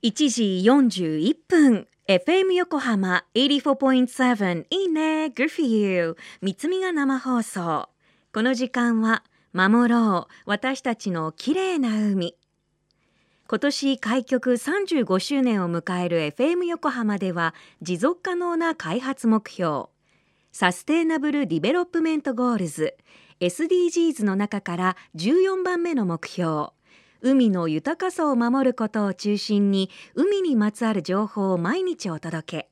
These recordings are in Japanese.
1時41分。FM 横浜84.7いいね。Good for you 三つみが生放送。この時間は守ろう。私たちの綺麗な海。今年開局35周年を迎える FM 横浜では持続可能な開発目標。 Sustainable Development Goals。SDGs の中から14番目の目標。海の豊かさを守ることを中心に海にまつわる情報を毎日お届け。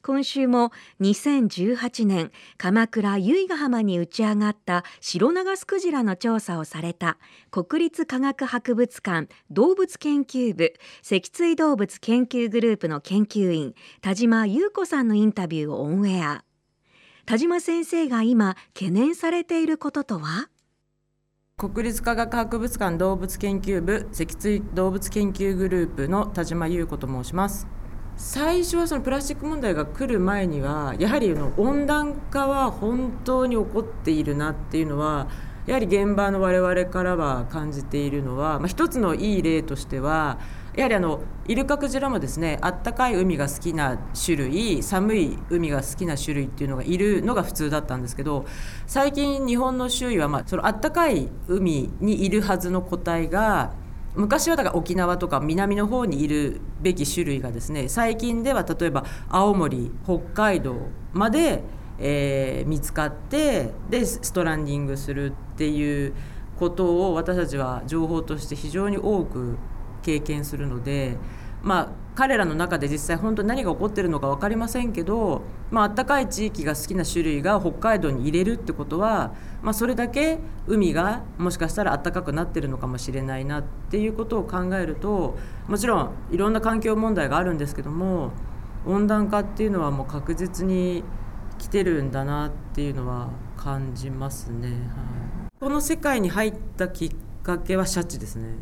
今週も2018年鎌倉由比ヶ浜に打ち上がったシロナガスクジラの調査をされた国立科学博物館動物研究部脊椎動物研究グループの研究員田島優子さんのインタビューをオンエア。田島先生が今懸念されていることとは？国立科学博物館動物研究部脊椎動物研究グループの田島優子と申します。最初はそのプラスチック問題が来る前にはやはりの温暖化は本当に起こっているなっていうのはやはり現場の我々からは感じているのは、まあ、一つのいい例としてはやはりあのイルカクジラもですねあったかい海が好きな種類寒い海が好きな種類っていうのがいるのが普通だったんですけど最近日本の周囲は、まあ、そのあったかい海にいるはずの個体が昔はだから沖縄とか南の方にいるべき種類がですね最近では例えば青森北海道まで、えー、見つかってでストランディングするっていうことを私たちは情報として非常に多く経験するのでまあ彼らの中で実際本当に何が起こってるのか分かりませんけど、まあったかい地域が好きな種類が北海道に入れるってことは、まあ、それだけ海がもしかしたら暖かくなってるのかもしれないなっていうことを考えるともちろんいろんな環境問題があるんですけども温暖化っていうのはもう確実に来てるんだなっていうのは感じますね。はい、この世界に入ったきっかけはシャチですね。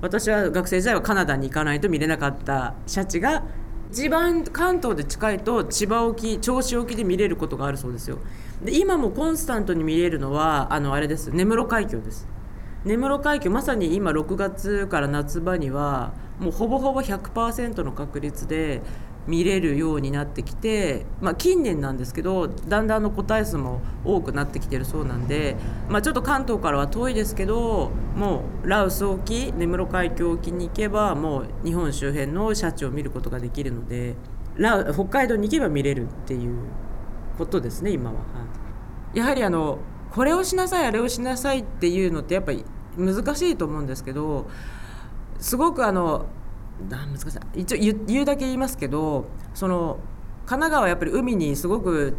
私は学生時代はカナダに行かないと見れなかったシャチが一番関東で近いと千葉沖銚子沖で見れることがあるそうですよ。で今もコンスタントに見れるのはあのあれです。根室海峡です。根室海峡まさに今6月から夏場にはもうほぼほぼ100%の確率で見れるようになってきて、まあ、近年なんですけどだんだんの個体数も多くなってきてるそうなんで、まあ、ちょっと関東からは遠いですけどもうラウス沖根室海峡沖に行けばもう日本周辺のシャチを見ることができるので北海道に行けば見れるっていうことですね今は。やはりあのこれをしなさいあれをしなさいっていうのってやっぱり難しいと思うんですけどすごくあの難しい。一応言うだけ言いますけどその神奈川はやっぱり海にすごく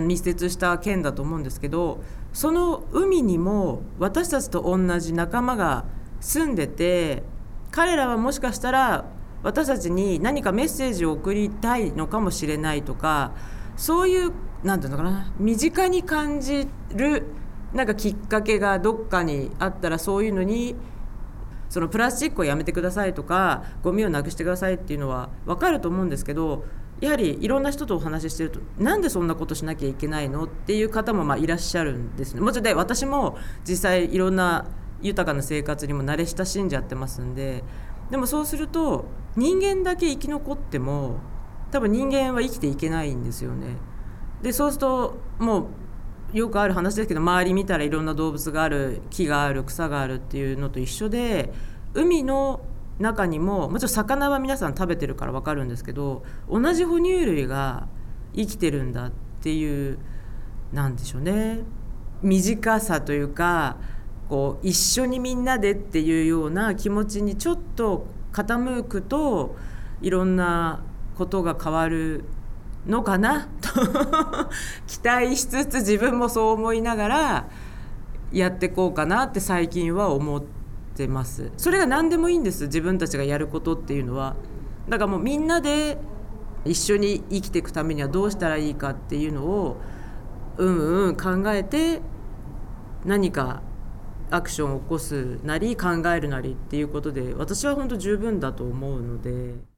密接した県だと思うんですけどその海にも私たちと同じ仲間が住んでて彼らはもしかしたら私たちに何かメッセージを送りたいのかもしれないとかそういう何て言うのかな身近に感じるなんかきっかけがどっかにあったらそういうのにそのプラスチックをやめてくださいとかゴミをなくしてくださいっていうのは分かると思うんですけどやはりいろんな人とお話ししてるとなんでそんなことしなきゃいけないのっていう方もまいらっしゃるんですね。もちろんで私も実際いろんな豊かな生活にも慣れ親しんじゃってますんででもそうすると人間だけ生き残っても多分人間は生きていけないんですよね。でそうするともうよくある話ですけど周り見たらいろんな動物がある木がある草があるっていうのと一緒で海の中にももちろん魚は皆さん食べてるから分かるんですけど同じ哺乳類が生きてるんだっていうなんでしょうね。短さというかこう一緒にみんなでっていうような気持ちにちょっと傾くといろんなことが変わるのかな？と 期待しつつ自分もそう思いながらやってこうかなって最近は思ってます。それが何でもいいんです。自分たちがやることっていうのは。だからもうみんなで一緒に生きていくためにはどうしたらいいかっていうのをうんうん考えて何かアクションを起こすなり考えるなりっていうことで私は本当十分だと思うので。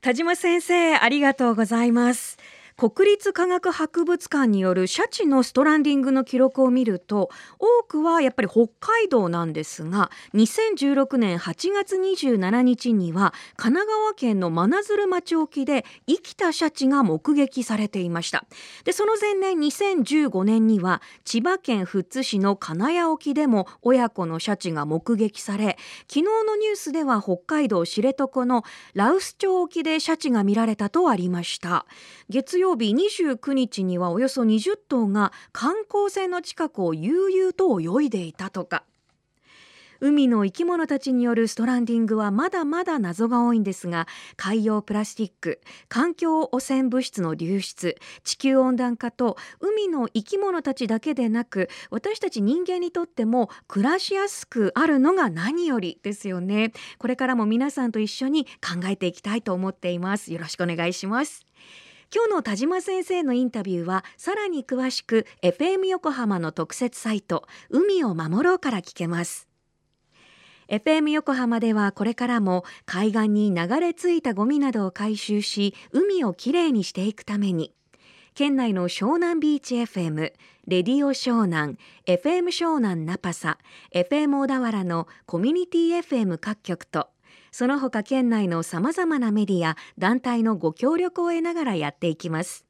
田島先生ありがとうございます。国立科学博物館によるシャチのストランディングの記録を見ると多くはやっぱり北海道なんですが2016年8月27日には神奈川県の真鶴町沖で生きたシャチが目撃されていました。でその前年2015年には千葉県富津市の金谷沖でも親子のシャチが目撃され昨日のニュースでは北海道知床の羅臼町沖でシャチが見られたとありました。月曜日29日にはおよそ20頭が観光船の近くを悠々と泳いでいたとか。海の生き物たちによるストランディングはまだまだ謎が多いんですが海洋プラスチック環境汚染物質の流出地球温暖化と海の生き物たちだけでなく私たち人間にとっても暮らしやすくあるのが何よりですよね。これからも皆さんと一緒に考えていきたいと思っています。よろしくお願いします。今日の田島先生のインタビューはさらに詳しく FM 横浜の特設サイト海を守ろうから聞けます。FM 横浜ではこれからも海岸に流れ着いたゴミなどを回収し海をきれいにしていくために県内の湘南ビーチ FM、レディオ湘南、FM 湘南ナパサ、FM 小田原のコミュニティ FM 各局とその他県内のさまざまなメディア、団体のご協力を得ながらやっていきます。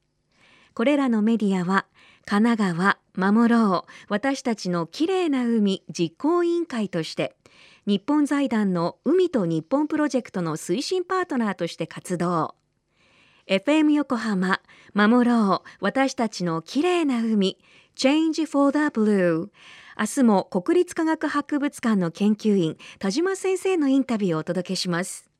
これらのメディアは神奈川守ろう私たちのきれいな海実行委員会として日本財団の海と日本プロジェクトの推進パートナーとして活動 FM 横浜守ろう私たちのきれいな海 Change for the Blue 明日も国立科学博物館の研究員田島先生のインタビューをお届けします。